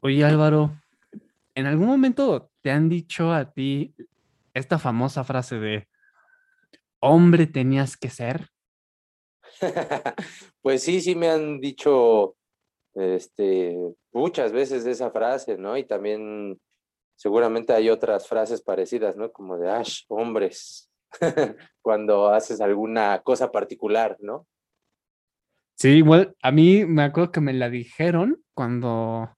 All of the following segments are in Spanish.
Oye Álvaro, ¿en algún momento te han dicho a ti esta famosa frase de hombre tenías que ser? Pues sí, sí me han dicho este, muchas veces esa frase, ¿no? Y también seguramente hay otras frases parecidas, ¿no? Como de, ash, hombres, cuando haces alguna cosa particular, ¿no? Sí, igual a mí me acuerdo que me la dijeron cuando,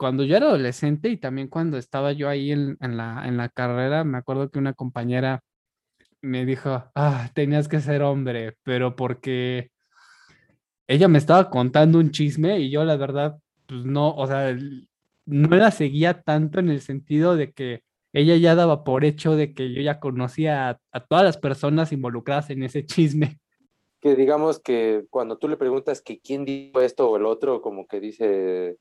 cuando yo era adolescente y también cuando estaba yo ahí en, la carrera, me acuerdo que una compañera me dijo, ah, tenías que ser hombre, pero porque ella me estaba contando un chisme y yo la verdad, pues no, o sea, no la seguía tanto en el sentido de que ella ya daba por hecho de que yo ya conocía a, a todas las personas involucradas en ese chisme. Que digamos que cuando tú le preguntas que quién dijo esto o el otro, como que dice,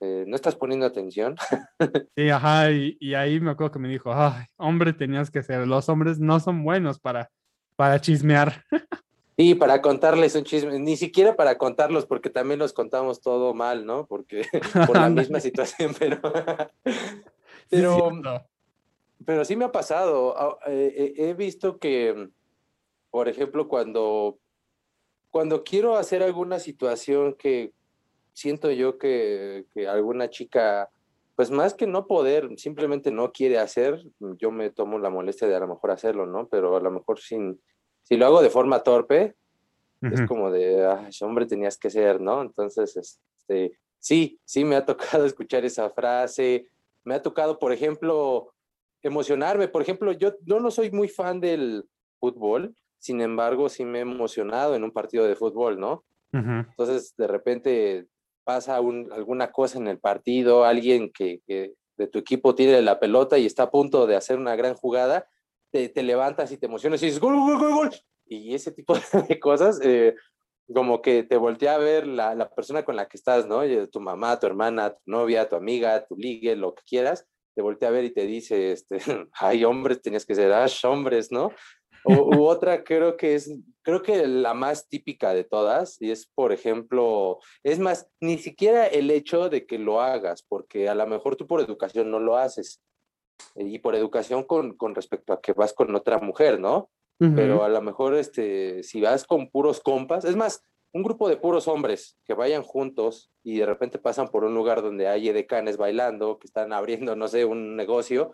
eh, ¿no estás poniendo atención? Sí, ajá, y, y ahí me acuerdo que me dijo, ay, hombre tenías que ser, los hombres no son buenos para, para chismear. Y para contarles un chisme, ni siquiera para contarlos, porque también los contamos todo mal, ¿no? Porque por la misma situación, pero, pero, Cierto. pero sí me ha pasado. Ah, eh, eh, He visto que, por ejemplo, cuando, cuando quiero hacer alguna situación que siento yo que, que alguna chica, pues más que no poder, simplemente no quiere hacer, yo me tomo la molestia de a lo mejor hacerlo, ¿no? Pero a lo mejor sin, si lo hago de forma torpe, es Ujú. como de, "Ay, hombre, tenías que ser, ¿no? Entonces, este, sí, sí me ha tocado escuchar esa frase, me ha tocado, por ejemplo, emocionarme, por ejemplo, yo, yo no soy muy fan del fútbol, sin embargo, sí me he emocionado en un partido de fútbol, ¿no? Ujú. Entonces, de repente pasa un- alguna cosa en el partido, alguien que, que de tu equipo tiene la pelota y está a punto de hacer una gran jugada, te, te levantas y te emocionas y dices, gol, gol, gol, gol. Y ese tipo de cosas, eh, como que te voltea a ver la, la persona con la que estás, ¿no? Y Tu mamá, tu hermana, tu novia, tu amiga, tu ligue, lo que quieras, te voltea a ver y te dice, este, ay, hombres, tenías que ser, ash, hombres, ¿no? O, u otra creo que es, creo que la más típica de todas, y es, por ejemplo, es más, ni siquiera el hecho de que lo hagas, porque a lo mejor tú por educación no lo haces, y por educación con, con respecto a que vas con otra mujer, ¿no? Pero a lo mejor, este, si vas con puros compas, es más, un grupo de puros hombres que vayan juntos y de repente pasan por un lugar donde hay edecanes bailando, que están abriendo, no sé, un negocio,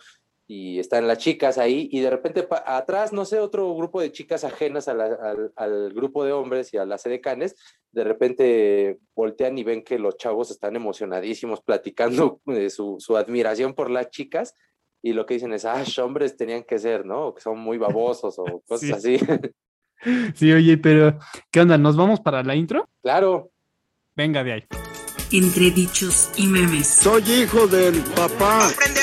y están las chicas ahí, y de repente atrás, no sé, otro grupo de chicas ajenas a la- al, al grupo de hombres y a las edecanes, de repente voltean y ven que los chavos están emocionadísimos platicando de su, su admiración por las chicas, y lo que dicen es, ah, hombres tenían que ser, ¿no? O que son muy babosos o cosas Sí. así. Sí, oye, pero ¿qué onda? ¿Nos vamos para la intro? claro, Venga de ahí. Entre dichos y memes, Soy hijo del papá. Aprende.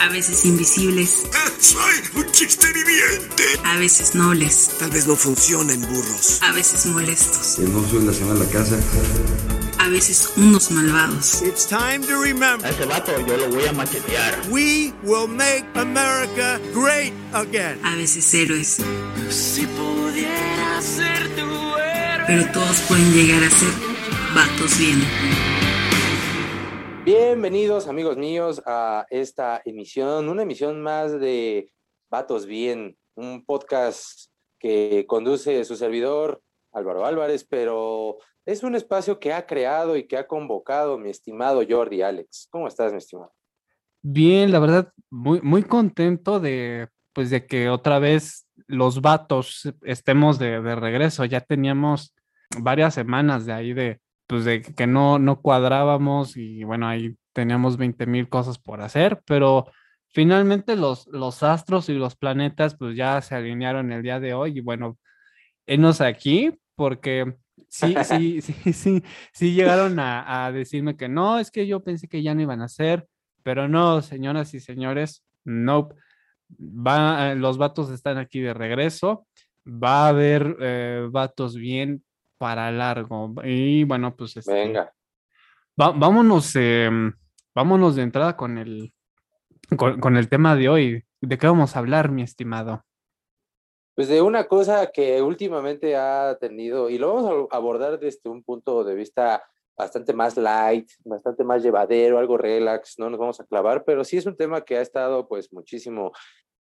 A veces invisibles, Soy un chiste viviente. a veces nobles, Tal vez no funcionen burros. a veces molestos, que no soy la semana en la casa. a veces unos malvados. It's time to remember. ese vato yo lo voy a machetear. We will make America great again. a veces héroes, Si pudiera ser tu héroe. pero todos pueden llegar a ser vatos bien. Bienvenidos amigos míos a esta emisión, una emisión más de Vatos Bien, un podcast que conduce su servidor Álvaro Álvarez, pero es un espacio que ha creado y que ha convocado mi estimado Jordi Alex. ¿Cómo estás, mi estimado? Bien, la verdad, muy, muy contento de, pues, de que otra vez los vatos estemos de, de regreso. Ya teníamos varias semanas de ahí de, pues, de que no, no cuadrábamos y bueno, ahí teníamos 20 mil cosas por hacer, pero finalmente los, los astros y los planetas, pues, ya se alinearon el día de hoy y bueno, enos aquí porque sí, sí, sí, sí, sí llegaron a, a decirme que no, es que yo pensé que ya no iban a hacer. Pero no, señoras y señores, nope. Va, los vatos están aquí de regreso. Va a haber eh, vatos bien para largo. Y bueno, pues este, Venga. va- vámonos, em, vámonos de entrada con el, con, con el tema de hoy. ¿De qué vamos a hablar, mi estimado? Pues de una cosa que últimamente ha tenido, y lo vamos a abordar desde un punto de vista bastante más light, bastante más llevadero, algo relax, no nos vamos a clavar, pero sí es un tema que ha estado pues muchísimo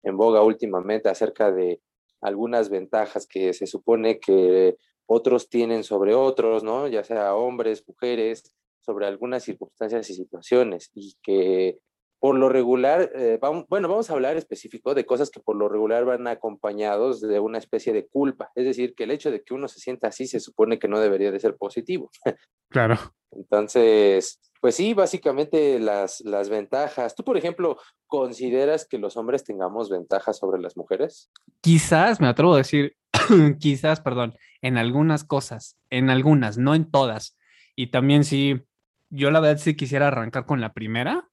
en boga últimamente acerca de algunas ventajas que se supone que otros tienen sobre otros, ¿no? Ya sea hombres, mujeres, sobre algunas circunstancias y situaciones y que por lo regular, eh, vamos, bueno, vamos a hablar específico de cosas que por lo regular van acompañados de una especie de culpa, es decir, que el hecho de que uno se sienta así se supone que no debería de ser positivo. Claro. Entonces, pues sí, básicamente las, las ventajas. ¿Tú, por ejemplo, consideras que los hombres tengamos ventajas sobre las mujeres? Quizás, me atrevo a decir, quizás, perdón, en algunas cosas, en algunas, no en todas. Y también sí, yo la verdad sí quisiera arrancar con la primera,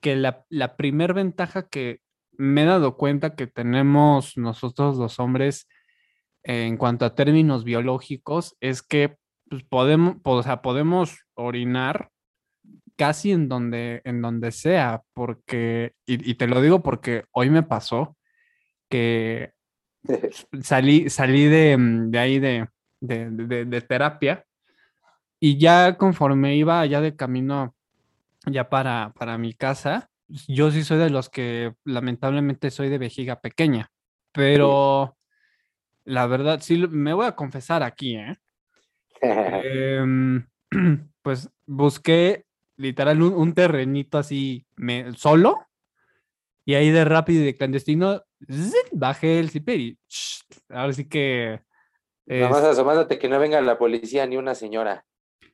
que la, la primer ventaja que me he dado cuenta que tenemos nosotros los hombres en cuanto a términos biológicos es que pues, podemos, o sea, podemos orinar casi en donde, en donde sea, porque, y, y te lo digo porque hoy me pasó que salí, salí de, mm, de ahí de, de, de- de terapia y ya conforme iba ya de camino ya para, para mi casa, yo sí soy de los que lamentablemente soy de vejiga pequeña, pero la verdad, sí, me voy a confesar aquí, ¿eh? Em, pues busqué literal un, un terrenito así me, solo y ahí de rápido y de clandestino bajé el zipper y ¡sh! ahora sí que Nada más es- asomándote que no venga la policía ni una señora.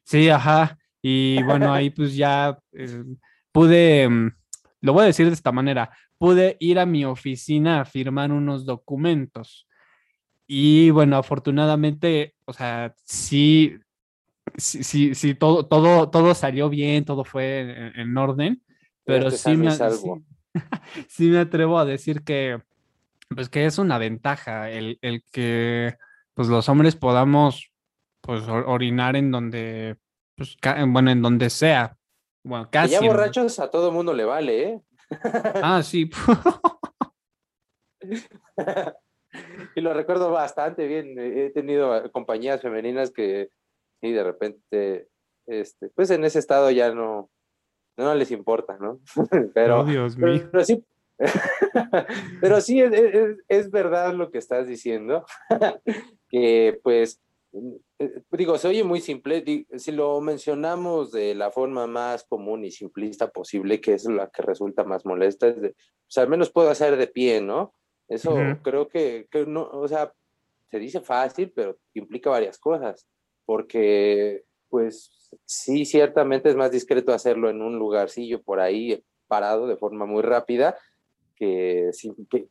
sí, ajá. Y bueno, ahí pues ya eh, pude, mm, lo voy a decir de esta manera, pude ir a mi oficina a firmar unos documentos. Y bueno, afortunadamente, o sea, sí, sí, sí, sí, todo, todo, todo salió bien, todo fue en, en orden, pero sí y me, sí, me atrevo a decir que, pues que es una ventaja el, el que, pues los hombres podamos, pues or- orinar en donde, pues, bueno, en donde sea, bueno, casi. ya en- borrachos a todo mundo le vale, ¿eh? Ah, sí. y lo recuerdo bastante bien. He tenido compañías femeninas que sí, de repente, este, pues en ese estado ya no, no les importa, ¿no? pero, Oh, Dios pero, mío. pero sí, pero sí es, es- es verdad lo que estás diciendo, que pues, eh, digo, se oye muy simple, si lo mencionamos de la forma más común y simplista posible, que es la que resulta más molesta, es de, pues al menos puedo hacer de pie, ¿no? Eso creo que, que no, o sea, se dice fácil, pero implica varias cosas, porque pues sí, ciertamente es más discreto hacerlo en un lugarcillo por ahí parado de forma muy rápida que,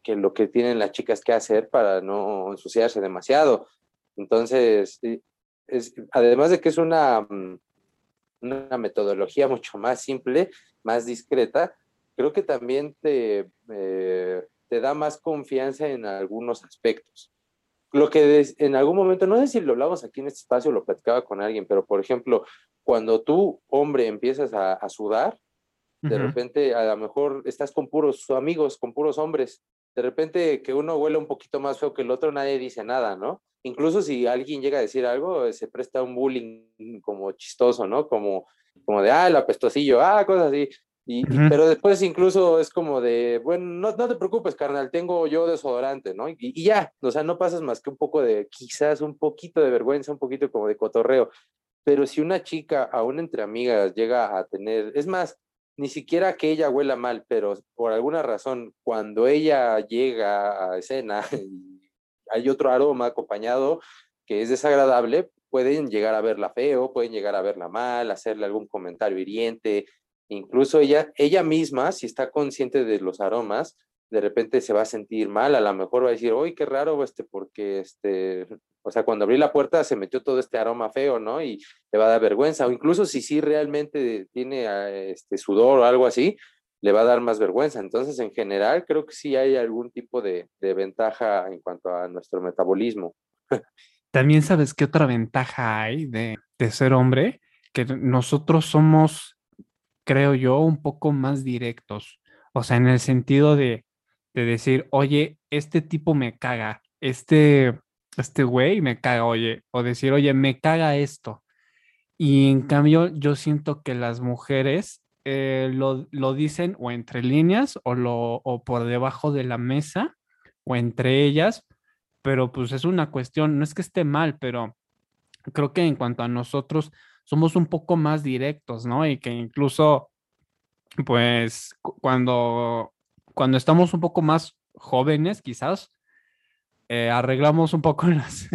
lo que tienen las chicas que hacer para no ensuciarse demasiado. Entonces, además de que es una, mm, una metodología mucho más simple, más discreta, creo que también te, eh, te da más confianza en algunos aspectos. Lo que en algún momento, no sé si lo hablamos aquí en este espacio, lo platicaba con alguien, pero por ejemplo, cuando tú, hombre, empiezas a, a sudar, de repente a lo mejor estás con puros amigos, con puros hombres, de repente que uno huele un poquito más feo que el otro, nadie dice nada, ¿no? Incluso si alguien llega a decir algo, se presta un bullying como chistoso, ¿no? Como, como de, ah, el apestosillo, ah, cosas así. Y, y- Ujú. pero después incluso es como de, bueno, no, no te preocupes, carnal, tengo yo desodorante, ¿no? Y, y ya, o sea, no pasas más que un poco de, quizás un poquito de vergüenza, un poquito como de cotorreo. Pero si una chica, aún entre amigas, llega a tener, es más, ni siquiera que ella huela mal, pero por alguna razón, cuando ella llega a escena y hay otro aroma acompañado que es desagradable, pueden llegar a verla feo, pueden llegar a verla mal, hacerle algún comentario hiriente, incluso ella, ella misma, si está consciente de los aromas, de repente se va a sentir mal, a lo mejor va a decir, uy, qué raro, este, porque, este, o sea, cuando abrí la puerta se metió todo este aroma feo, ¿no? Y le va a dar vergüenza, o incluso si sí realmente tiene ah, este sudor o algo así, le va a dar más vergüenza. Entonces, en general, creo que sí hay algún tipo de, de ventaja en cuanto a nuestro metabolismo. También sabes qué otra ventaja hay de, de ser hombre, que nosotros somos, creo yo, un poco más directos. O sea, en el sentido de, de decir, oye, este tipo me caga, este, este güey me caga, oye, o decir, oye, me caga esto. Y en cambio, yo siento que las mujeres eh, lo, lo dicen o entre líneas o, lo, o por debajo de la mesa o entre ellas, pero pues es una cuestión, no es que esté mal, pero creo que en cuanto a nosotros somos un poco más directos, ¿no? Y que incluso, pues, cu- cuando, cuando estamos un poco más jóvenes, quizás, eh, arreglamos un poco las,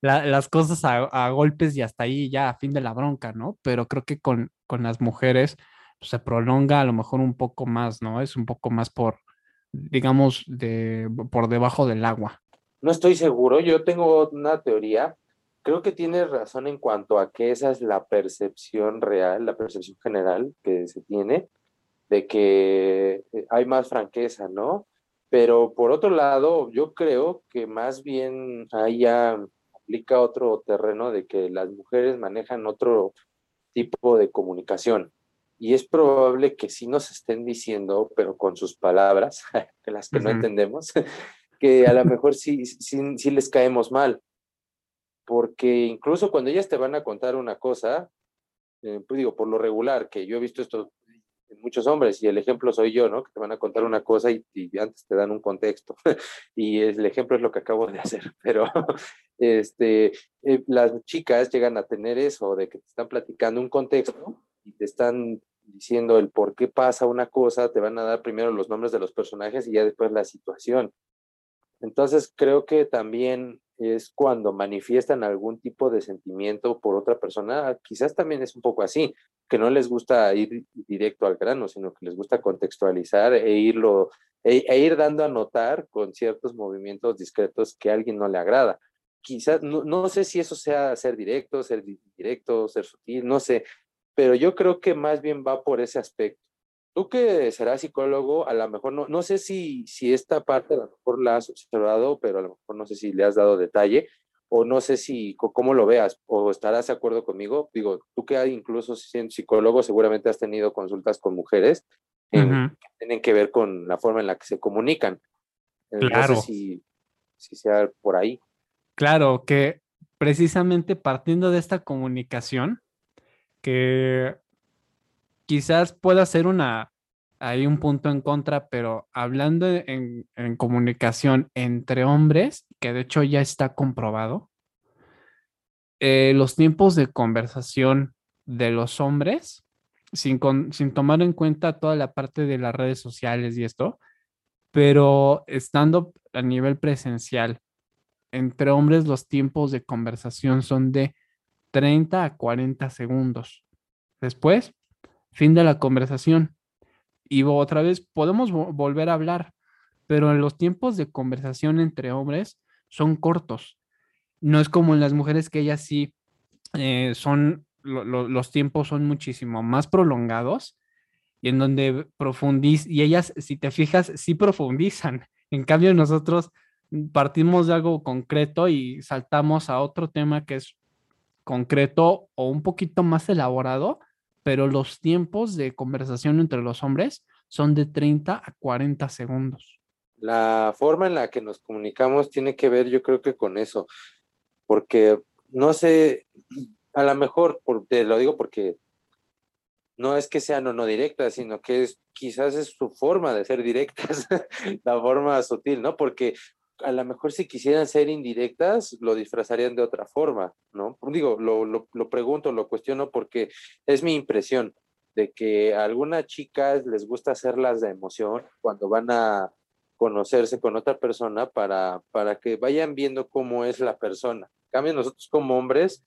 la- las cosas a, a golpes y hasta ahí ya a fin de la bronca, ¿no? Pero creo que con, con las mujeres pues, se prolonga a lo mejor un poco más, ¿no? Es un poco más por, digamos, de, por debajo del agua. No estoy seguro, yo tengo una teoría. Creo que tienes razón en cuanto a que esa es la percepción real, la percepción general que se tiene de que eh, hay más franqueza, ¿no? Pero por otro lado, yo creo que más bien ahí ya aplica otro terreno de que las mujeres manejan otro tipo de comunicación. Y es probable que sí nos estén diciendo, pero con sus palabras, que las que no Ujú. entendemos, que a lo mejor sí, sí, sí les caemos mal. Porque incluso cuando ellas te van a contar una cosa, eh, pues digo, por lo regular, que yo he visto esto en muchos hombres, y el ejemplo soy yo, ¿no? Que te van a contar una cosa y, y antes te dan un contexto. y el ejemplo es lo que acabo de hacer. Pero este, eh, las chicas llegan a tener eso, de que te están platicando un contexto y te están diciendo el por qué pasa una cosa, te van a dar primero los nombres de los personajes y ya después la situación. Entonces creo que también es cuando manifiestan algún tipo de sentimiento por otra persona, quizás también es un poco así, que no les gusta ir directo al grano, sino que les gusta contextualizar e irlo, e, e ir dando a notar con ciertos movimientos discretos que a alguien no le agrada. Quizás, no, no sé si eso sea ser directo, ser directo, ser sutil, no sé, pero yo creo que más bien va por ese aspecto. Tú que serás psicólogo, a lo mejor no, no sé si, si esta parte a lo mejor la has observado, pero a lo mejor no sé si le has dado detalle o no sé si cómo lo veas o estarás de acuerdo conmigo. Digo, tú que incluso siendo psicólogo seguramente has tenido consultas con mujeres en, Ujú. que tienen que ver con la forma en la que se comunican. Eh, Claro. No sé si, si sea por ahí. Claro, que precisamente partiendo de esta comunicación, que quizás pueda ser una, hay un punto en contra, pero hablando en, en comunicación entre hombres, que de hecho ya está comprobado, eh, los tiempos de conversación de los hombres, sin, con- sin tomar en cuenta toda la parte de las redes sociales y esto, pero estando a nivel presencial, entre hombres los tiempos de conversación son de 30 a 40 segundos. Después, fin de la conversación. Y otra vez podemos vo- volver a hablar, pero los tiempos de conversación entre hombres son cortos. No es como en las mujeres que ellas sí eh, son, lo- lo- los tiempos son muchísimo más prolongados y en donde profundizan, y ellas, si te fijas, sí profundizan. En cambio, nosotros partimos de algo concreto y saltamos a otro tema que es concreto o un poquito más elaborado, pero los tiempos de conversación entre los hombres son de 30 a 40 segundos. La forma en la que nos comunicamos tiene que ver, yo creo que con eso, porque no sé, a lo mejor, por- te lo digo porque no es que sean o no directas, sino que quizás es su forma de ser directas, la forma sutil, ¿no? Porque a lo mejor si quisieran ser indirectas, lo disfrazarían de otra forma, ¿no? Digo, lo, lo, pregunto, lo cuestiono porque es mi impresión de que a algunas chicas les gusta hacerlas de emoción cuando van a conocerse con otra persona para, para que vayan viendo cómo es la persona. Cambio, nosotros como hombres,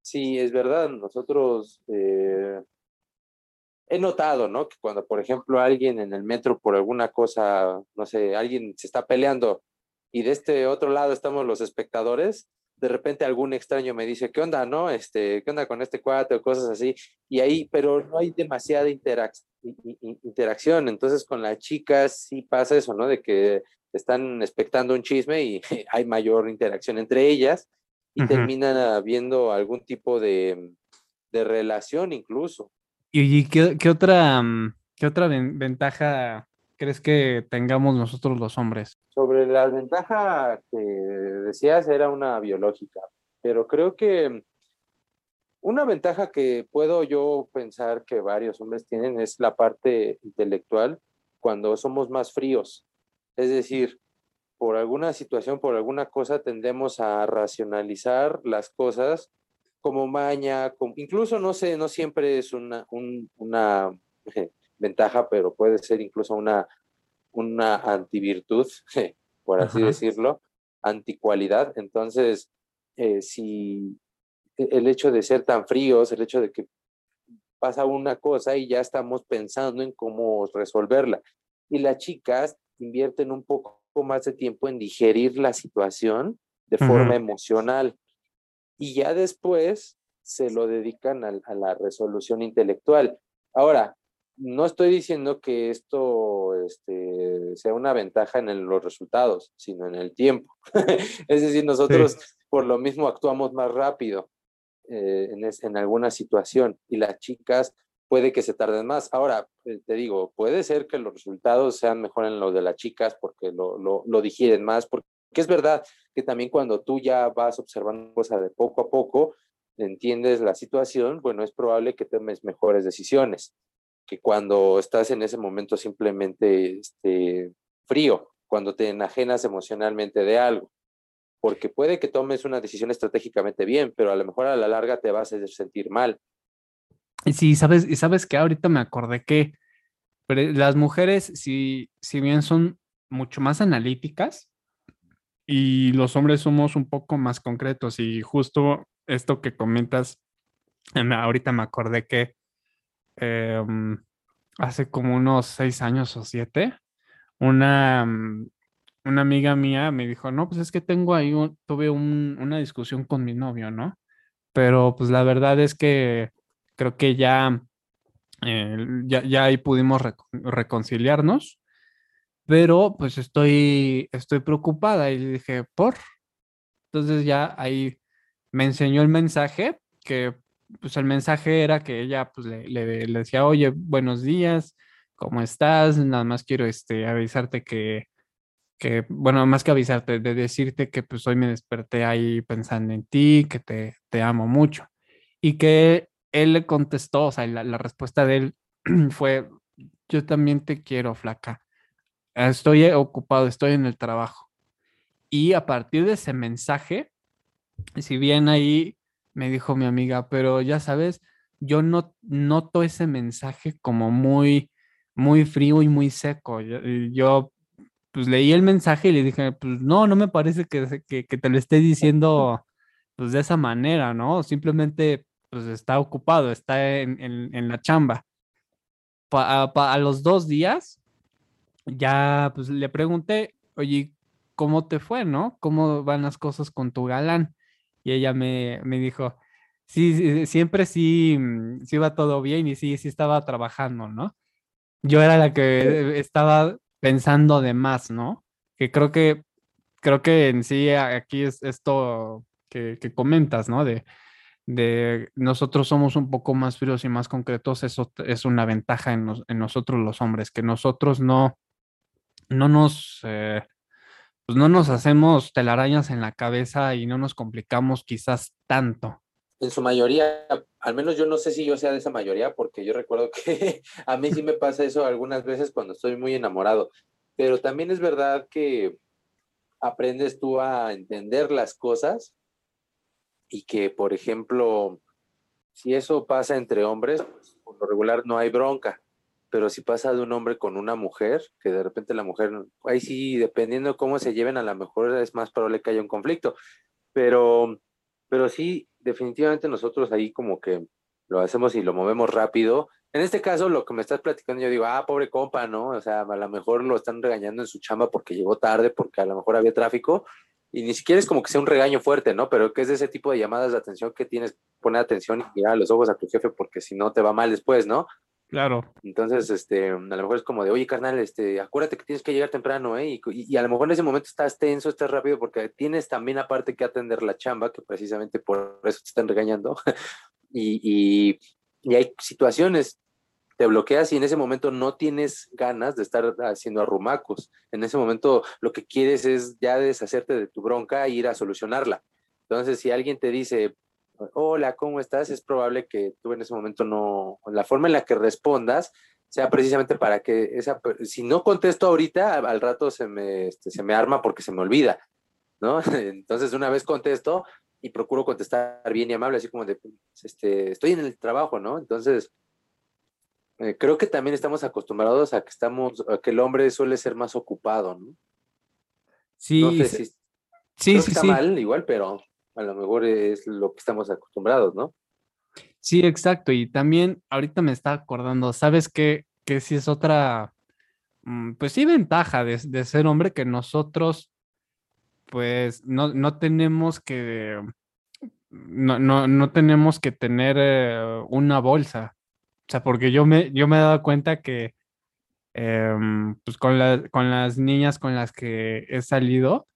sí, es verdad, nosotros eh, he notado, ¿no? Que cuando, por ejemplo, alguien en el metro por alguna cosa, no sé, alguien se está peleando y de este otro lado estamos los espectadores, de repente algún extraño me dice, ¿qué onda, no? Este, ¿qué onda con este cuate o cosas así? Y ahí, pero no hay demasiada interac interacción. Entonces, con las chicas sí pasa eso, ¿no? De que están expectando un chisme y hay mayor interacción entre ellas y Ujú. terminan habiendo algún tipo de, de relación incluso. ¿Y qué, qué otra, mm, qué otra ven- ventaja crees que tengamos nosotros los hombres? Sobre la ventaja que decías era una biológica, pero creo que una ventaja que puedo yo pensar que varios hombres tienen es la parte intelectual cuando somos más fríos. Es decir, por alguna situación, por alguna cosa, tendemos a racionalizar las cosas como maña, como, incluso no sé, no siempre es una, un, una ventaja, pero puede ser incluso una, una antivirtud, por así Ajá. decirlo, anticualidad. Entonces, eh, si el hecho de ser tan fríos, el hecho de que pasa una cosa y ya estamos pensando en cómo resolverla. Y las chicas invierten un poco más de tiempo en digerir la situación de forma emocional y ya después se lo dedican a, la resolución intelectual. Ahora, no estoy diciendo que esto este, sea una ventaja en el- los resultados, sino en el tiempo. es decir, nosotros por lo mismo actuamos más rápido eh, en, es- en alguna situación y las chicas puede que se tarden más. Ahora, eh, te digo, puede ser que los resultados sean mejor en los de las chicas porque lo, lo, lo digieren más, porque es verdad que también cuando tú ya vas observando cosas de poco a poco, entiendes la situación, bueno, es probable que tomes mejores decisiones que cuando estás en ese momento simplemente este, frío, cuando te enajenas emocionalmente de algo porque puede que tomes una decisión estratégicamente bien, pero a lo mejor a la larga te vas a sentir mal. Sí, sabes, y sabes que ahorita me acordé que las mujeres, si, si bien son mucho más analíticas y los hombres somos un poco más concretos y justo esto que comentas, me- ahorita me acordé que em, hace como unos seis años o siete, una, mm, una amiga mía me dijo, no, pues es que tengo ahí, tuve un- una discusión con mi novio, ¿no? Pero pues la verdad es que creo que ya, ya, ya ahí pudimos reco- reconciliarnos, pero pues estoy, estoy preocupada y le dije, ¿por? Entonces ya ahí me enseñó el mensaje, que pues el mensaje era que ella pues le, le- le decía, oye, buenos días, ¿cómo estás? Nada más quiero este, avisarte que, que, bueno, más que avisarte, de decirte que pues hoy me desperté ahí pensando en ti, que te, te amo mucho. Y que él le contestó, o sea, la, la respuesta de él fue, yo también te quiero, flaca. Estoy ocupado, estoy en el trabajo. Y a partir de ese mensaje, si bien ahí me dijo mi amiga, pero ya sabes, yo no noto ese mensaje como muy, muy frío y muy seco. Yo, pues leí el mensaje y le dije, pues no, no me parece que, que, te lo esté diciendo pues de esa manera, ¿no? Simplemente pues está ocupado, está en, en- la chamba. Pa- a, pa- a los dos días ya pues le pregunté, oye, ¿cómo te fue, no? ¿Cómo van las cosas con tu galán? Y ella me, me dijo, sí, sí, siempre sí, mm, sí va todo bien y sí, sí estaba trabajando, ¿no? Yo era la que estaba pensando de más, ¿no? Que creo que, creo que en sí aquí es esto que, que comentas, ¿no? De, de nosotros somos un poco más fríos y más concretos, eso es una ventaja en, nos- en nosotros los hombres, que nosotros no, no nos, eh, pues no nos hacemos telarañas en la cabeza y no nos complicamos quizás tanto. En su mayoría, al menos yo no sé si yo sea de esa mayoría, porque yo recuerdo que a mí sí me pasa eso algunas veces cuando estoy muy enamorado, pero también es verdad que aprendes tú a entender las cosas y que, por ejemplo, si eso pasa entre hombres, pues, por lo regular no hay bronca, pero si pasa de un hombre con una mujer, que de repente la mujer, ahí sí, dependiendo de cómo se lleven, a lo mejor es más probable que haya un conflicto, pero, pero sí, definitivamente nosotros ahí como que lo hacemos y lo movemos rápido. En este caso, lo que me estás platicando, yo digo, ah, pobre compa, ¿no? O sea, a lo mejor lo están regañando en su chamba porque llegó tarde, porque a lo mejor había tráfico, y ni siquiera es como que sea un regaño fuerte, ¿no? Pero que es de ese tipo de llamadas de atención que tienes poner atención y mirar los ojos a tu jefe porque si no te va mal después, ¿no? Claro. Entonces, este, a lo mejor es como de, oye, carnal, este, acuérdate que tienes que llegar temprano, ¿eh? Y, y- a lo mejor en ese momento estás tenso, estás rápido, porque tienes también aparte que atender la chamba, que precisamente por eso te están regañando. y, y, y hay situaciones, te bloqueas y en ese momento no tienes ganas de estar haciendo arrumacos. En ese momento lo que quieres es ya deshacerte de tu bronca e ir a solucionarla. Entonces, si alguien te dice, hola, ¿cómo estás? Es probable que tú en ese momento no, la forma en la que respondas sea precisamente para que esa, si no contesto ahorita, al rato se me, este, se me arma porque se me olvida, ¿no? Entonces una vez contesto y procuro contestar bien y amable, así como de, pues, este, estoy en el trabajo, ¿no? Entonces, eh, creo que también estamos acostumbrados a que estamos, a que el hombre suele ser más ocupado, ¿no? Sí, no sé si sí, sí, está sí. mal igual, pero a lo mejor es lo que estamos acostumbrados, ¿no? Sí, exacto. Y también ahorita me está acordando, ¿sabes qué? Que sí es otra, mm, pues sí, ventaja de, de ser hombre que nosotros, pues no, no tenemos que, no, no, no tenemos que tener eh, una bolsa. O sea, porque yo me, yo me he dado cuenta que, em, pues con, con las niñas con las que he salido,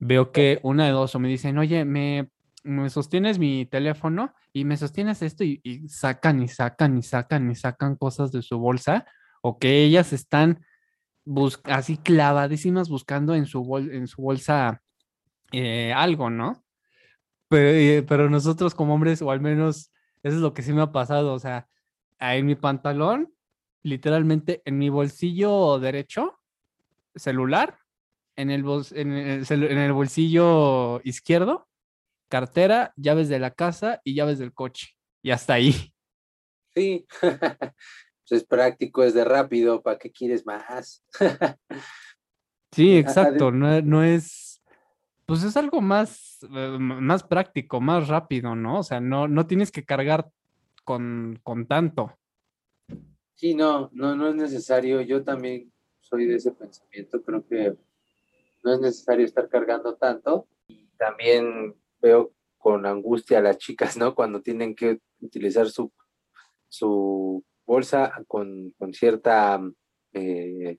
veo que una de dos o me dicen, oye, me, me sostienes mi teléfono y me sostienes esto y, y sacan y sacan y sacan y sacan cosas de su bolsa o que ellas están bus- así clavadísimas buscando en su, bol- en su bolsa eh, algo, ¿no? Pero, eh, pero nosotros como hombres, o al menos eso es lo que sí me ha pasado, o sea, en mi pantalón, literalmente en mi bolsillo derecho, celular, en el, bol- en el en el bolsillo izquierdo, cartera, llaves de la casa y llaves del coche. Y hasta ahí. Sí, es práctico, es de rápido, ¿para qué quieres más? Sí, exacto. No, no es, pues es algo más, eh, más práctico, más rápido, ¿no? O sea, no, no tienes que cargar con, con tanto. Sí, no, no, no es necesario. Yo también soy de ese pensamiento. Creo que no es necesario estar cargando tanto. Y también veo con angustia a las chicas, ¿no? Cuando tienen que utilizar su, su bolsa con, con cierta eh,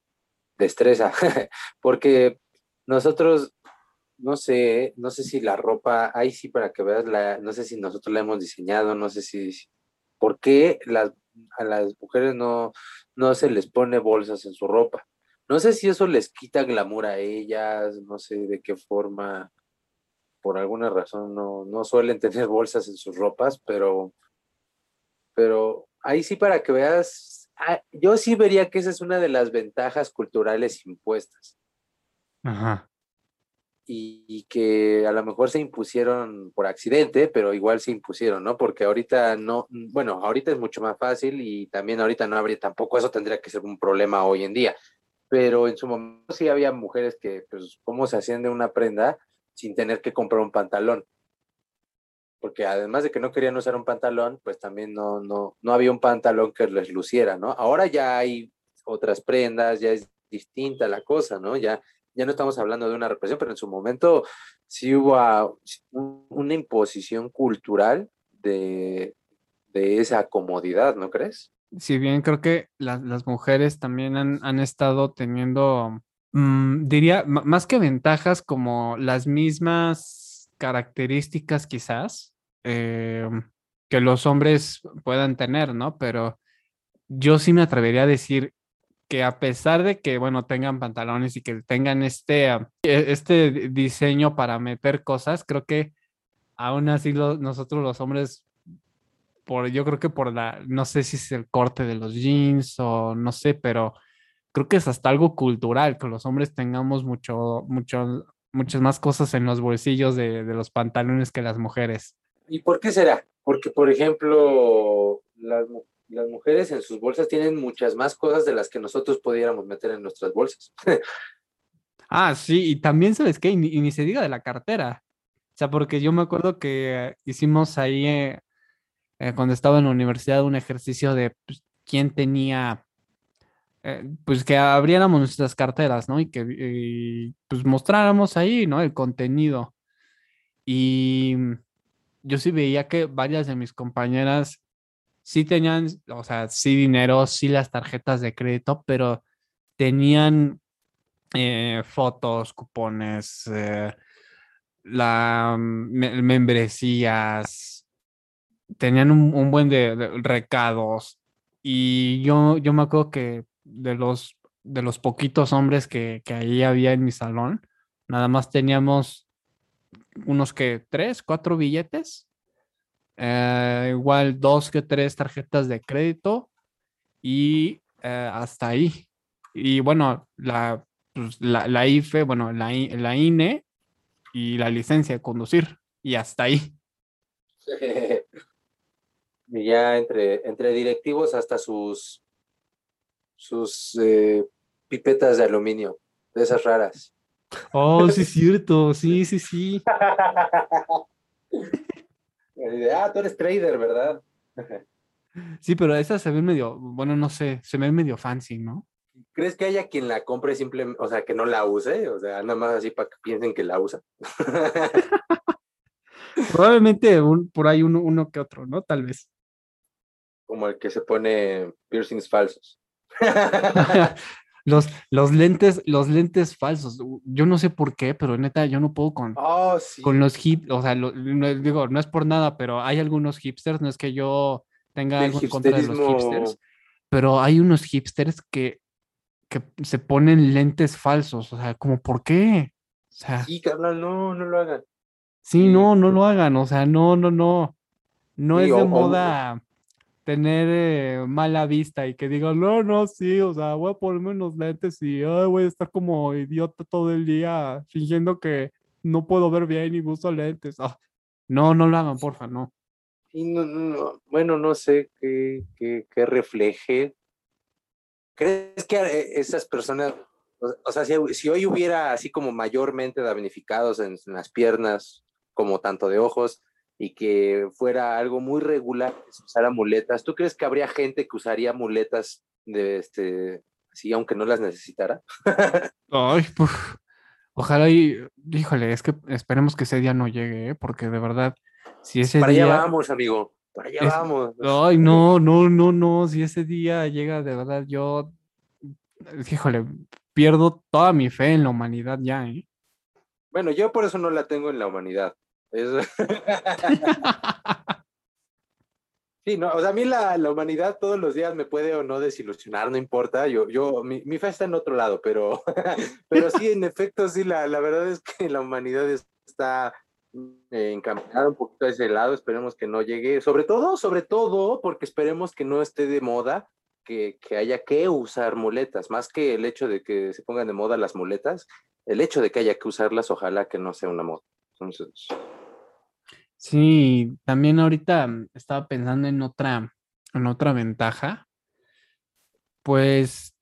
destreza. Porque nosotros, no sé, no sé si la ropa, ahí sí para que veas, la, no sé si nosotros la hemos diseñado, no sé si, ¿por qué las, a las mujeres no, no se les pone bolsas en su ropa? No sé si eso les quita glamour a ellas, no sé de qué forma, por alguna razón no, no suelen tener bolsas en sus ropas, pero, pero ahí sí para que veas, ah, yo sí vería que esa es una de las ventajas culturales impuestas Ajá. y, y que a lo mejor se impusieron por accidente, pero igual se impusieron, ¿no? Porque ahorita no, bueno, ahorita es mucho más fácil y también ahorita no habría, tampoco eso tendría que ser un problema hoy en día, pero en su momento sí había mujeres que, pues, ¿cómo se hacían de una prenda sin tener que comprar un pantalón? Porque además de que no querían usar un pantalón, pues también no, no, no había un pantalón que les luciera, ¿no? Ahora ya hay otras prendas, ya es distinta la cosa, ¿no? Ya, ya no estamos hablando de una represión, pero en su momento sí hubo una imposición cultural de, de esa comodidad, ¿no crees? Si bien creo que las, mujeres también han, han estado teniendo, mm, diría, más que ventajas, como las mismas características quizás eh, que los hombres puedan tener, ¿no? Pero yo sí me atrevería a decir que a pesar de que, bueno, tengan pantalones y que tengan este, ah, e- este di- diseño para meter cosas, creo que aún así nosotros los hombres por, yo creo que por la, no sé si es el corte de los jeans o no sé, pero creo que es hasta algo cultural, que los hombres tengamos mucho, mucho, muchas más cosas en los bolsillos de, de los pantalones que las mujeres. ¿Y por qué será? Porque, por ejemplo, las, las mujeres en sus bolsas tienen muchas más cosas de las que nosotros pudiéramos meter en nuestras bolsas. Ah, sí, y también, ¿sabes qué? Y ni, y ni se diga de la cartera. O sea, porque yo me acuerdo que hicimos ahí, eh, eh, cuando estaba en la universidad, un ejercicio de pues, quién tenía, eh, pues que abriéramos nuestras carteras, ¿no? Y que pues mostráramos ahí, ¿no? El contenido. Y yo sí veía que varias de mis compañeras sí tenían, o sea, sí dinero, sí las tarjetas de crédito, pero tenían eh, fotos, cupones, eh, la me- membresías, tenían un, buen de, recados. Y yo, yo me acuerdo que de los, de los poquitos hombres que, que ahí había en mi salón, nada más teníamos unos que tres, cuatro billetes eh, igual dos que tres tarjetas de crédito y eh, hasta ahí. Y bueno, la, pues, la, la IFE, bueno, la, la INE y la licencia de conducir y hasta ahí. y ya entre, entre directivos hasta sus, sus eh, pipetas de aluminio, de esas raras. Oh, sí, es cierto, sí, sí, sí. Ah, tú eres trader, ¿verdad? Sí, pero esas se ven medio, bueno, no sé, se ven medio fancy, ¿no? ¿Crees que haya quien la compre simplemente, o sea, que no la use? O sea, nada más así para que piensen que la usa. Probablemente un- por ahí uno, uno que otro, ¿no? Tal vez. Como el que se pone piercings falsos. Los, los lentes, los lentes falsos. Yo no sé por qué, pero neta, yo no puedo con, oh, sí. con los hip, o sea, lo- no, digo, no es por nada, pero hay algunos hipsters, no es que yo tenga El algo en contra de los hipsters, pero hay unos hipsters que, que se ponen lentes falsos, o sea, como, ¿por qué? O sea, Sí, carnal, no, no lo hagan. sí, no, no lo hagan, o sea, no, no, no. No Sí, es de o- moda tener eh, mala vista y que digan, no, no, sí, o sea, voy a ponerme unos lentes y ay, voy a estar como idiota todo el día fingiendo que no puedo ver bien y uso lentes. Ah, no, no lo hagan, porfa, no. Y no, no, no, bueno, no sé qué, qué, qué refleje. ¿Crees que eh, esas personas, o, o sea, si, si hoy hubiera así como mayormente damnificados en, en las piernas, como tanto de ojos, y que fuera algo muy regular que se usara muletas, ¿tú crees que habría gente que usaría muletas de este, así, aunque no las necesitara? Ay, puf. Ojalá y, híjole, es que esperemos que ese día no llegue, ¿eh? porque de verdad, si ese Para día... allá vamos, amigo, para allá Es- vamos. Ay, no, no, no, no. Si ese día llega, de verdad, yo, híjole, pierdo toda mi fe en la humanidad ya, ¿eh? Bueno, yo por eso no la tengo en la humanidad. Es- Sí, no, o sea, a mí la, la humanidad todos los días me puede o no desilusionar, no importa. Yo, yo, mi, mi fe está en otro lado, pero, pero sí, en efecto, sí, la, la verdad es que la humanidad es- está eh, encaminada un poquito a ese lado. Esperemos que no llegue, sobre todo, sobre todo, porque esperemos que no esté de moda que, que haya que usar muletas, más que el hecho de que se pongan de moda las muletas, el hecho de que haya que usarlas, ojalá que no sea una moda. Entonces, Sí, también ahorita mm, estaba pensando en otra, en otra ventaja. Pues,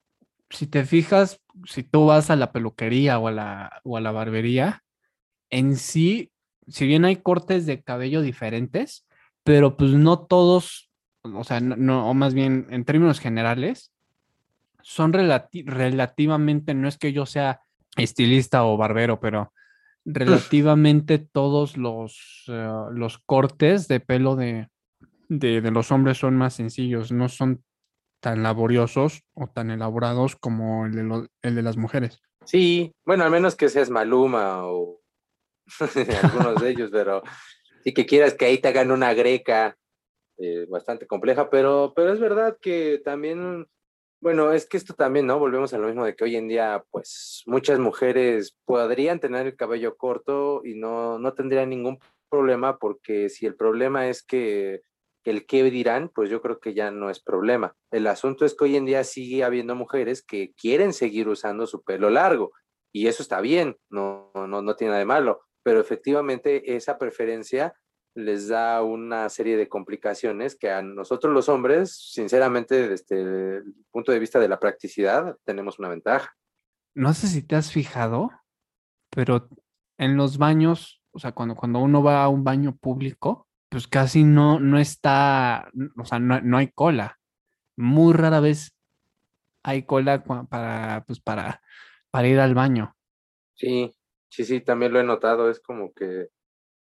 si te fijas, si tú vas a la peluquería o a la, o a la barbería, en sí, si bien hay cortes de cabello diferentes, pero pues no todos, o sea, no, no- o más bien en términos generales, son relati- relativamente, no es que yo sea estilista o barbero, pero relativamente todos los, eh, los cortes de pelo de, de, los hombres son más sencillos, no son tan laboriosos o tan elaborados como el de, lo- el de las mujeres. sí, bueno, al menos que seas Maluma o algunos de ellos, pero sí que quieras que ahí te hagan una greca eh, bastante compleja, pero, pero es verdad que también, bueno, es que esto también, ¿no? Volvemos a lo mismo de que hoy en día, pues muchas mujeres podrían tener el cabello corto y no, no tendrían ningún problema porque si el problema es que el qué dirán, pues yo creo que ya no es problema. El asunto es que hoy en día sigue habiendo mujeres que quieren seguir usando su pelo largo y eso está bien, no, no, no tiene nada de malo, pero efectivamente esa preferencia les da una serie de complicaciones que a nosotros los hombres, sinceramente, desde el punto de vista de la practicidad, tenemos una ventaja. No sé si te has fijado, pero en los baños, o sea, cuando, cuando uno va a un baño público, pues casi no, no está, o sea, no, no hay cola. Muy rara vez hay cola para, pues para, para ir al baño. Sí, sí, sí, también lo he notado, es como que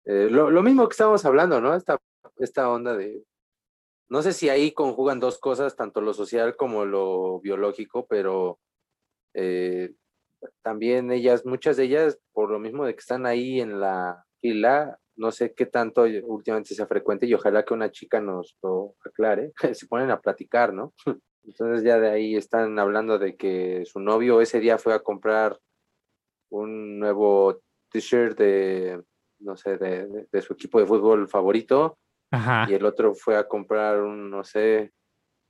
eh, lo, lo mismo que estábamos hablando, ¿no? Esta, esta onda de, no sé si ahí conjugan dos cosas, tanto lo social como lo biológico, pero eh, también ellas, muchas de ellas, por lo mismo de que están ahí en la fila, no sé qué tanto últimamente sea frecuente y ojalá que una chica nos lo aclare, se ponen a platicar, ¿no? Entonces ya de ahí están hablando de que su novio ese día fue a comprar un nuevo t-shirt de, no sé, de, de- de su equipo de fútbol favorito Ajá. y el otro fue a comprar un, no sé,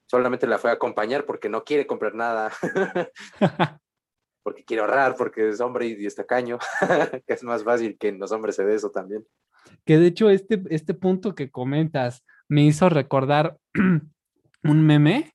solamente la fue a acompañar porque no quiere comprar nada, porque quiere ahorrar, porque es hombre y está caño, que es más fácil que en los hombres se dé eso también. Que de hecho este, este punto que comentas me hizo recordar un meme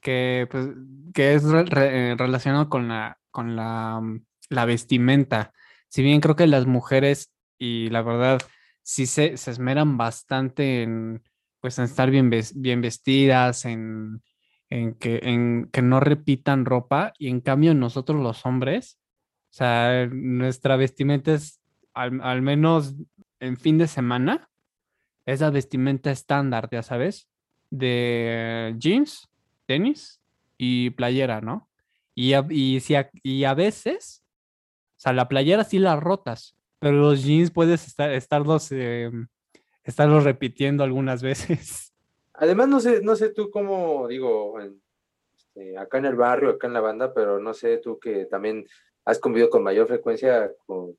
que, pues, que es re- re- eh, relacionado con la, con la, mm, la vestimenta. Si bien creo que las mujeres, y la verdad, sí se, se esmeran bastante en, pues, en estar bien, bien vestidas, en, en, que, en que no repitan ropa, y en cambio nosotros los hombres, o sea, nuestra vestimenta es al, al menos en fin de semana, es la vestimenta estándar, ya sabes, de jeans, tenis y playera, ¿no? Y a, y si y a veces, o sea, la playera sí la rotas, pero los jeans puedes estar, estarlos, eh, estarlos repitiendo algunas veces. Además, no sé, no sé tú cómo, digo, este, acá en el barrio, acá en la banda, pero no sé tú que también has convivido con mayor frecuencia con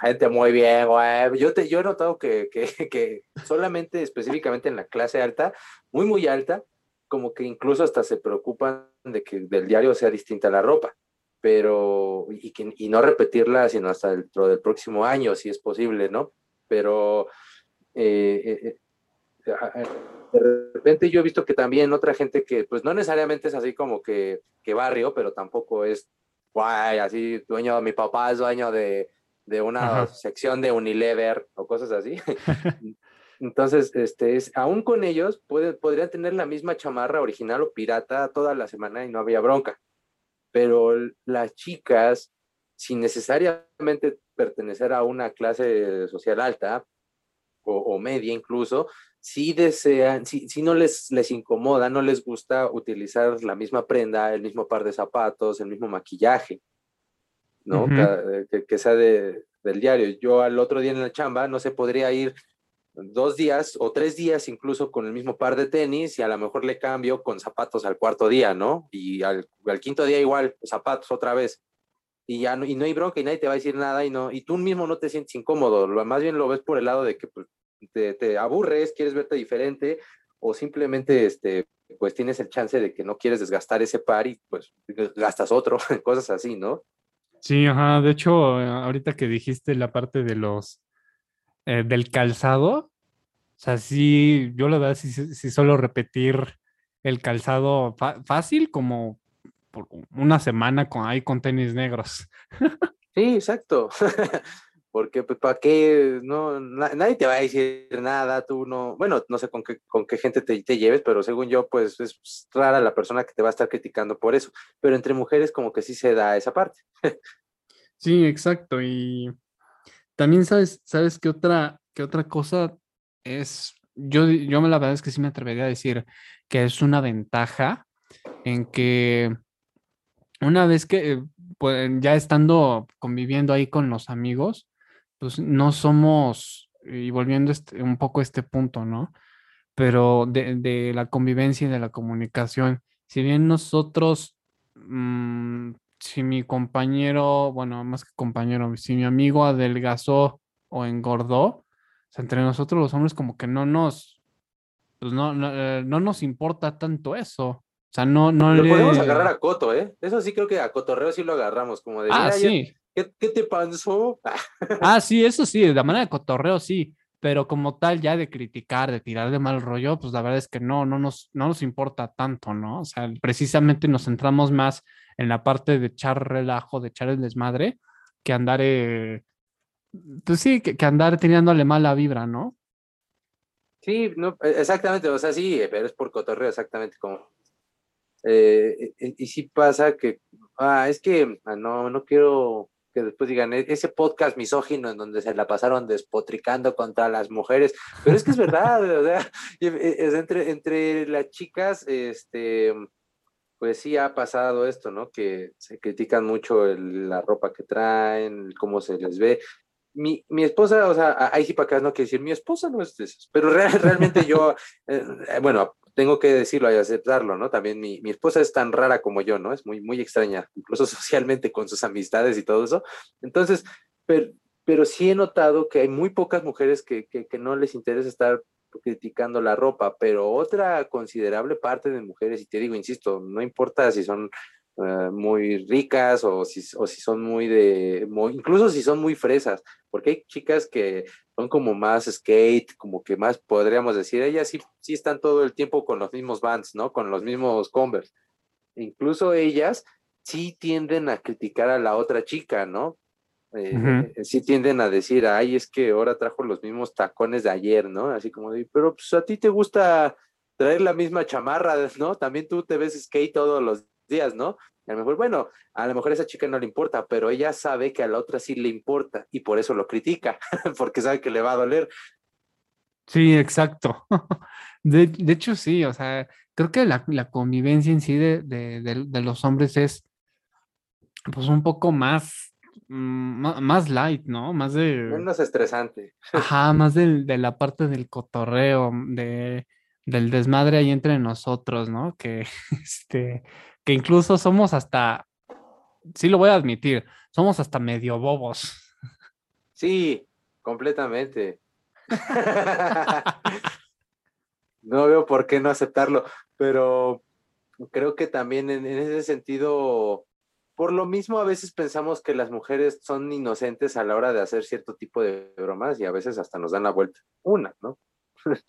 gente muy bien, güey. Yo, te, yo he notado que, que, que solamente, específicamente en la clase alta, muy, muy alta, como que incluso hasta se preocupan de que del diario sea distinta la ropa, pero, y, que, y no repetirla, sino hasta dentro del próximo año, si es posible, ¿no? Pero... eh, eh, eh, de repente yo he visto que también otra gente que pues no necesariamente es así como que, que barrio, pero tampoco es guay, así dueño, mi papá es dueño de, de una Ajá. sección de Unilever o cosas así. Entonces, este es, aún con ellos puede- podrían tener la misma chamarra original o pirata toda la semana y no había bronca. Pero las chicas, sin necesariamente pertenecer a una clase social alta o, o media incluso, si desean, si, si no les, les incomoda, no les gusta utilizar la misma prenda, el mismo par de zapatos, el mismo maquillaje, ¿no? Ca- que, que sea de, del diario. Yo al otro día en la chamba, no se podría ir dos días o tres días incluso con el mismo par de tenis y a lo mejor le cambio con zapatos al cuarto día, ¿no? Y al, quinto día igual, zapatos otra vez. Y ya no, y no hay bronca y nadie te va a decir nada y no, y tú mismo no te sientes incómodo, lo, más bien lo ves por el lado de que pues, te, te aburres, quieres verte diferente o simplemente este, pues tienes el chance de que no quieres desgastar ese par y pues gastas otro, cosas así, ¿no? Sí, ajá. De hecho, ahorita que dijiste la parte de los eh, del calzado, o sea, sí, yo la verdad sí, sí, suelo repetir el calzado fácil como por una semana con ahí con tenis negros. Sí, exacto. Porque, pues, ¿para qué? No, na- nadie te va a decir nada, tú no, bueno, no sé con qué, con qué gente te, te lleves, pero según yo, pues es rara la persona que te va a estar criticando por eso. Pero entre mujeres como que sí se da esa parte. Sí, exacto. Y también sabes, sabes qué otra, qué otra cosa es, yo, yo la verdad es que sí me atrevería a decir que es una ventaja en que una vez que, eh, pues, ya estando conviviendo ahí con los amigos, pues no somos, y volviendo este- un poco a este punto, ¿no? Pero de, la convivencia y de la comunicación, si bien nosotros, mm, si mi compañero, bueno, más que compañero, si mi amigo adelgazó o engordó, o sea, entre nosotros los hombres como que no nos, pues no, no, eh, no nos importa tanto eso. O sea, no, no Lo le... podemos agarrar a Coto, ¿eh? Eso sí creo que a Cotorreo sí lo agarramos, como de, Ah, "Mira, ya- sí. ¿qué, qué te pasó? Ah, sí, eso sí, de la manera de cotorreo sí, pero como tal ya de criticar, de tirar de mal rollo, pues la verdad es que no, no nos, no nos importa tanto, ¿no? O sea, precisamente nos centramos más en la parte de echar relajo, de echar el desmadre, que andar, eh, pues sí, que, que andar tirándole mala vibra, ¿no? Sí, no, e- exactamente, o sea, sí, pero es por cotorreo, exactamente como. Eh, y, y sí pasa que, ah, es que ah, no, no quiero que después digan "E- ese podcast misógino en donde se la pasaron despotricando contra las mujeres, pero es que es verdad, o sea, y, eh, es entre, entre las chicas, este, pues sí ha pasado esto, ¿no? Que se critican mucho el- la ropa que traen, cómo se les ve. Mi, mi esposa, o sea, ahí sí para acá no quiero decir, mi esposa no es de esas, pero real- realmente yo, eh, bueno, tengo que decirlo y aceptarlo, ¿no? También mi, mi esposa es tan rara como yo, ¿no? Es muy, muy extraña, incluso socialmente con sus amistades y todo eso. Entonces, pero, pero sí he notado que hay muy pocas mujeres que, que, que no les interesa estar criticando la ropa, pero otra considerable parte de mujeres, y te digo, insisto, no importa si son eh, muy ricas o si, o si son muy de, muy- incluso si son muy fresas, porque hay chicas que son como más skate, como que más podríamos decir, ellas sí, sí están todo el tiempo con los mismos Vans, ¿no? Con los mismos Converse. Incluso ellas sí tienden a criticar a la otra chica, ¿no? Eh, Ujú. eh, sí tienden a decir, ay, es que ahora trajo los mismos tacones de ayer, ¿no? Así como de, pero pues a ti te gusta traer la misma chamarra, ¿no? También tú te ves skate todos los días, ¿no? A lo mejor, bueno, a lo mejor a esa chica no le importa, pero ella sabe que a la otra sí le importa y por eso lo critica, porque sabe que le va a doler. Sí, exacto. De, de hecho, sí, o sea, creo que la, la convivencia en sí de, de- los hombres es pues un poco más, mm, más light, ¿no? Más de, Menos estresante. ajá, más de, la parte del cotorreo, de, del desmadre ahí entre nosotros, ¿no? Que, este, que incluso somos hasta, sí lo voy a admitir, somos hasta medio bobos. Sí, completamente. No veo por qué no aceptarlo, pero creo que también en, en ese sentido, por lo mismo a veces pensamos que las mujeres son inocentes a la hora de hacer cierto tipo de bromas y a veces hasta nos dan la vuelta. Una, ¿no?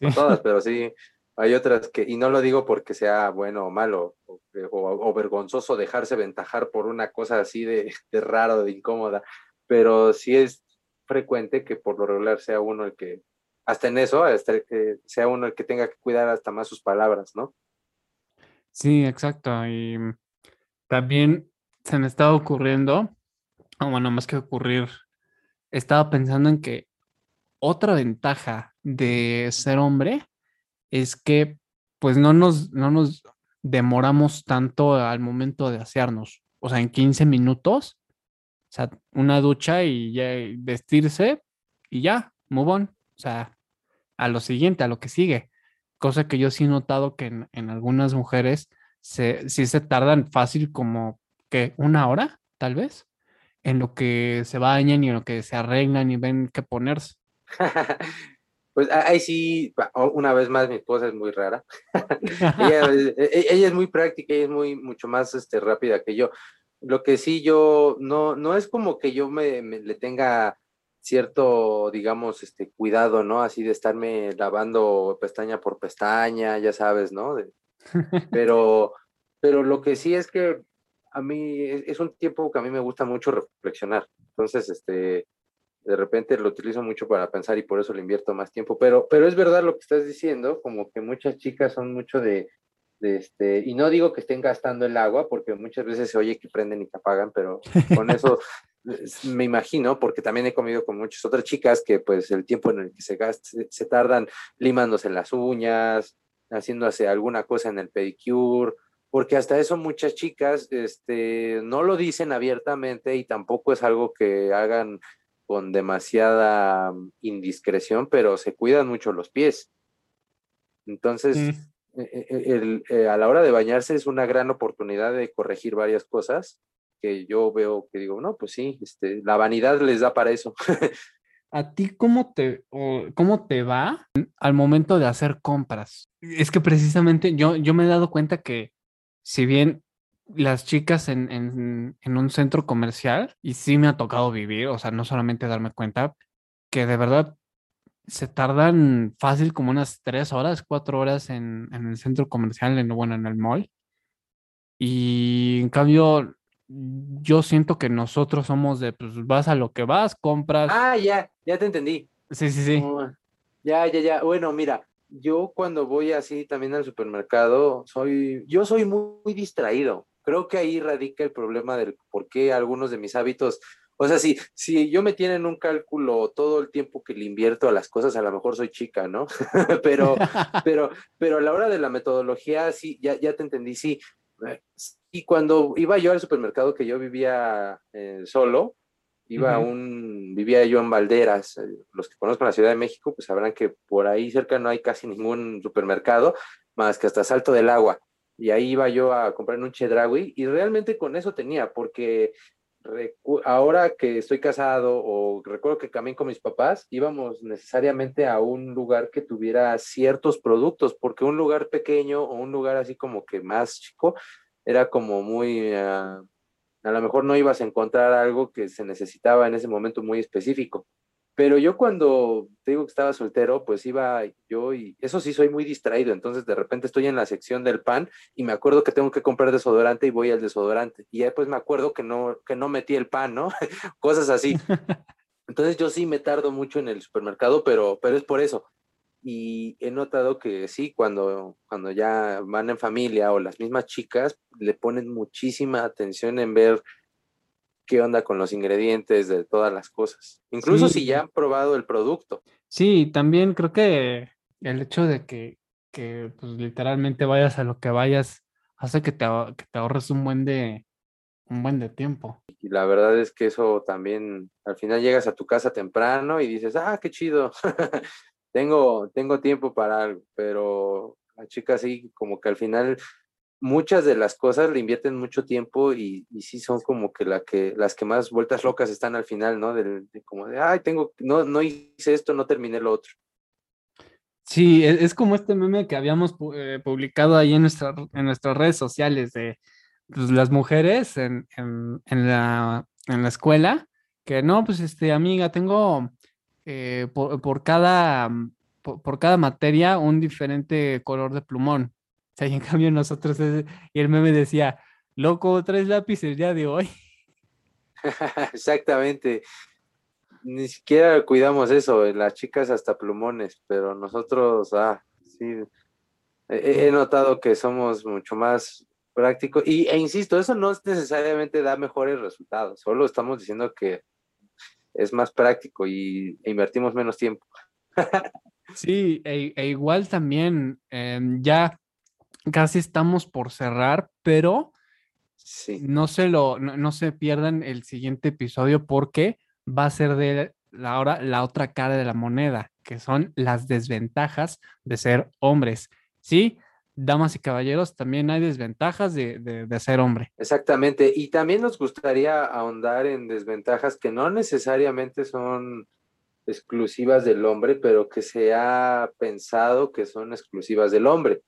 Sí. No todas, pero sí, hay otras que, y no lo digo porque sea bueno o malo o, o- o vergonzoso dejarse ventajar por una cosa así de, de raro, de incómoda, pero sí es frecuente que por lo regular sea uno el que, hasta en eso, hasta que sea uno el que tenga que cuidar hasta más sus palabras, ¿no? Sí, exacto. Y mm, también se me estaba ocurriendo, o bueno, más que ocurrir, estaba pensando en que otra ventaja de ser hombre es que pues no nos, no nos demoramos tanto al momento de asearnos. O sea, en 15 minutos, o sea, una ducha y ya vestirse y ya, move on. O sea, a lo siguiente, a lo que sigue. Cosa que yo sí he notado que en, en algunas mujeres se, sí se tardan fácil como que una hora, tal vez, en lo que se bañan y en lo que se arreglan y ven qué ponerse. Pues ahí sí, una vez más, mi esposa es muy rara. ella, es- e- ella es muy práctica, ella es muy, mucho más este, rápida que yo. Lo que sí yo, no, no es como que yo me, me- le tenga cierto, digamos, este, cuidado, ¿no? Así de estarme lavando pestaña por pestaña, ya sabes, ¿no? De- pero, pero lo que sí es que a mí es, es un tiempo que a mí me gusta mucho reflexionar. Entonces, este, de repente lo utilizo mucho para pensar y por eso le invierto más tiempo. Pero, pero es verdad lo que estás diciendo, como que muchas chicas son mucho de, de este, y no digo que estén gastando el agua, porque muchas veces se oye que prenden y que apagan, pero con eso es- me imagino, porque también he comido con muchas otras chicas que pues el tiempo en el que se gasta, se, se tardan limándose las uñas, haciéndose alguna cosa en el pedicure, porque hasta eso muchas chicas este, no lo dicen abiertamente y tampoco es algo que hagan con demasiada mm, indiscreción, pero se cuidan mucho los pies. Entonces, Sí. eh, eh, el- eh, a la hora de bañarse es una gran oportunidad de corregir varias cosas que yo veo que digo, no, pues sí, este, la vanidad les da para eso. ¿A ti cómo te, o cómo te va al momento de hacer compras? Es que precisamente yo, yo me he dado cuenta que si bien las chicas en, en, en un centro comercial, y sí me ha tocado vivir, o sea, no solamente darme cuenta, que de verdad se tardan fácil como unas tres horas, cuatro horas en, en el centro comercial, en, bueno, en el mall. Y en cambio, yo siento que nosotros somos de, pues vas a lo que vas, compras. ah, ya, ya te entendí. Sí, sí, sí. Oh, ya, ya, ya. Bueno, mira, yo cuando voy así también al supermercado, soy, yo soy muy, muy distraído. Creo que ahí radica el problema del por qué algunos de mis hábitos, o sea, si, si yo me tienen en un cálculo todo el tiempo que le invierto a las cosas, a lo mejor soy chica, ¿no? pero, pero, pero a la hora de la metodología, sí, ya, ya te entendí, sí. Y cuando iba yo al supermercado que yo vivía eh, solo, iba Ujú. un, vivía yo en Valderas. eh, Los que conozcan la Ciudad de México, pues sabrán que por ahí cerca no hay casi ningún supermercado, más que hasta Salto del Agua. Y ahí iba yo a comprar un Chedraui y realmente con eso tenía, porque ahora que estoy casado o recuerdo que también con mis papás, íbamos necesariamente a un lugar que tuviera ciertos productos, porque un lugar pequeño o un lugar así como que más chico era como muy, ah, a lo mejor no ibas a encontrar algo que se necesitaba en ese momento muy específico. Pero yo cuando te digo que estaba soltero, pues iba yo y eso sí soy muy distraído, entonces de repente estoy en la sección del pan y me acuerdo que tengo que comprar desodorante y voy al desodorante y después me acuerdo que no que no metí el pan, ¿no? Cosas así. Entonces yo sí me tardo mucho en el supermercado, pero pero es por eso. Y he notado que sí, cuando, cuando ya van en familia o las mismas chicas, le ponen muchísima atención en ver qué onda con los ingredientes de todas las cosas. Incluso Sí. si ya han probado el producto. Sí, también creo que el hecho de que, que pues, literalmente vayas a lo que vayas hace que te, que te ahorres un buen de, un buen de tiempo. Y la verdad es que eso también, al final llegas a tu casa temprano y dices, ah, qué chido, tengo, tengo tiempo para algo, pero la chica sí, como que al final muchas de las cosas le invierten mucho tiempo y, sí son como que, que las que más vueltas locas están al final, ¿no? De como de, ay, tengo, no, no hice esto, no terminé lo otro. Sí, e- es, como este meme que habíamos eh, publicado ahí en, nuestra, en nuestras redes sociales de pues, las mujeres en, en, la, en la escuela, que no, pues este, amiga, tengo eh, por, por cada, por cada materia un diferente color de plumón. Sea, y en cambio nosotros, es- y el meme decía, loco, tres lápices el día de hoy. Exactamente. Ni siquiera cuidamos eso, eh, las chicas hasta plumones, pero nosotros, ah, sí, he, he notado que somos mucho más prácticos y, e insisto, eso no necesariamente da mejores resultados, solo estamos diciendo que es más práctico y e invertimos menos tiempo. Sí, e, e igual también em, ya casi estamos por cerrar, pero Sí, no se lo, no, no se pierdan el siguiente episodio porque va a ser de la, ahora la otra cara de la moneda, que son las desventajas de ser hombres. Sí, damas y caballeros, también hay desventajas de, de- de ser hombre. exactamente. Y también nos gustaría ahondar en desventajas que no necesariamente son exclusivas del hombre, pero que se ha pensado que son exclusivas del hombre.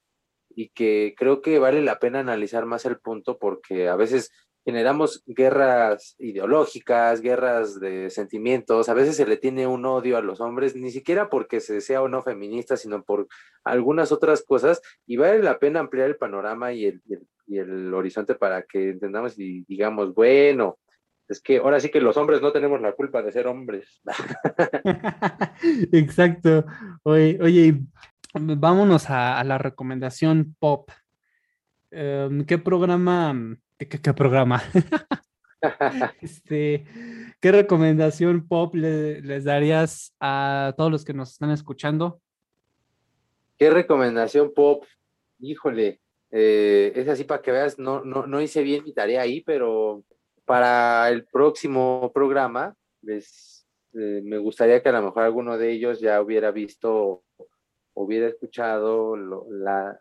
Y que creo que vale la pena analizar más el punto porque a veces generamos guerras ideológicas, guerras de sentimientos, a veces se le tiene un odio a los hombres, ni siquiera porque se sea o no feminista, sino por algunas otras cosas, y vale la pena ampliar el panorama y el, y el, y el horizonte para que entendamos y digamos, bueno, es que ahora sí que los hombres no tenemos la culpa de ser hombres. Exacto. Oye, oye, vámonos a, la recomendación pop. Em, ¿qué programa? ¿Qué, qué- qué programa? Este, ¿qué recomendación pop le- les darías a todos los que nos están escuchando? ¿Qué recomendación pop? Híjole, eh, es así para que veas, no, no, no hice bien mi tarea ahí, pero para el próximo programa, les, eh, me gustaría que a lo mejor alguno de ellos ya hubiera visto, hubiera escuchado lo- la,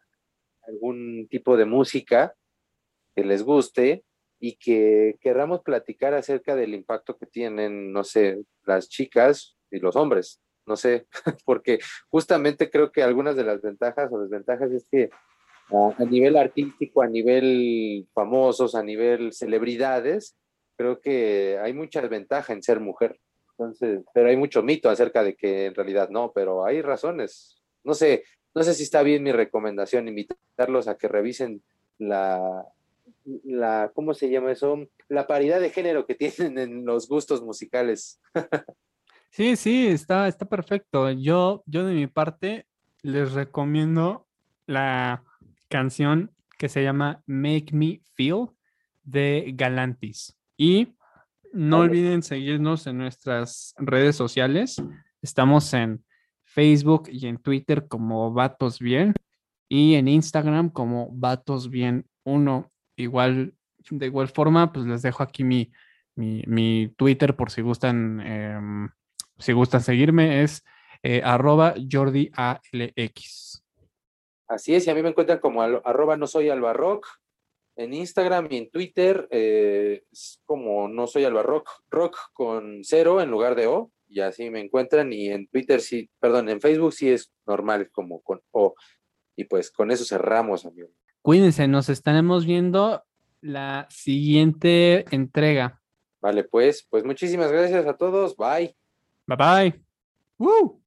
algún tipo de música que les guste y que querramos platicar acerca del impacto que tienen, no sé, las chicas y los hombres, no sé, porque justamente creo que algunas de las ventajas o desventajas es que a, nivel artístico, a nivel famosos, a nivel celebridades, creo que hay mucha ventaja en ser mujer. Entonces, pero hay mucho mito acerca de que en realidad no, pero hay razones. No sé, no sé si está bien mi recomendación, invitarlos a que revisen la, la, ¿cómo se llama eso? La paridad de género que tienen en los gustos musicales. Sí, sí, está, está perfecto. Yo, yo de mi parte les recomiendo la canción que se llama Make Me Feel de Galantis. Y no olviden seguirnos en nuestras redes sociales. Estamos en Facebook y en Twitter como Vatos Bien y en Instagram como Vatos Bien 1. Igual, de igual forma, pues les dejo aquí mi, mi, mi Twitter por si gustan, em, si gustan seguirme, es eh, arroba Jordi ALX. Así es, y a mí me encuentran como arroba no soy albarroc En Instagram y en Twitter eh, es como no soy Alba Rock, rock con cero en lugar de O, y así me encuentran. Y en Twitter sí, perdón, en Facebook sí es normal como con O. Y pues con eso cerramos, amigo. Cuídense, nos estaremos viendo la siguiente entrega. Vale, pues, pues muchísimas gracias a todos. Bye. Bye bye. Woo.